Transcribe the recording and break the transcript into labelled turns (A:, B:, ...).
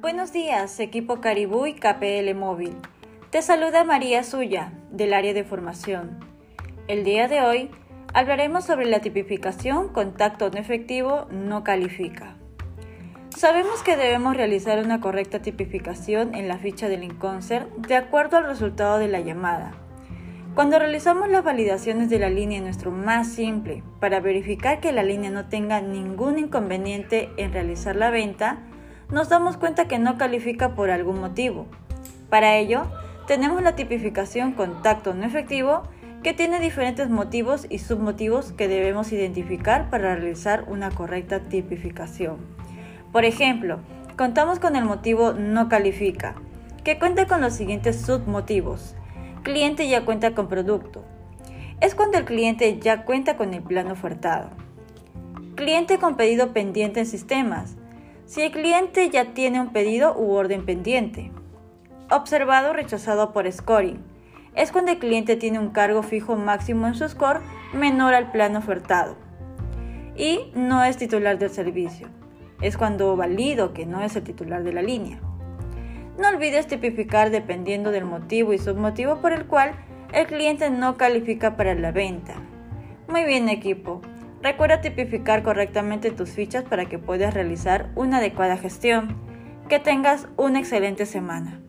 A: Buenos días, equipo Caribú y KPL Móvil. Te saluda María Suya, del área de formación. El día de hoy hablaremos sobre la tipificación contacto no efectivo no califica. Sabemos que debemos realizar una correcta tipificación en la ficha del Inconcert de acuerdo al resultado de la llamada. Cuando realizamos las validaciones de la línea nuestro más simple para verificar que la línea no tenga ningún inconveniente en realizar la venta, nos damos cuenta que no califica por algún motivo. Para ello, tenemos la tipificación contacto no efectivo que tiene diferentes motivos y submotivos que debemos identificar para realizar una correcta tipificación. Por ejemplo, contamos con el motivo no califica, que cuenta con los siguientes submotivos. Cliente ya cuenta con producto. Es cuando el cliente ya cuenta con el plan ofertado. Cliente con pedido pendiente en sistemas. Si el cliente ya tiene un pedido u orden pendiente. Observado rechazado por scoring. Es cuando el cliente tiene un cargo fijo máximo en su score menor al plan ofertado. Y no es titular del servicio. Es cuando valido que no es el titular de la línea. No olvides tipificar dependiendo del motivo y submotivo por el cual el cliente no califica para la venta. Muy bien equipo. Recuerda tipificar correctamente tus fichas para que puedas realizar una adecuada gestión. Que tengas una excelente semana.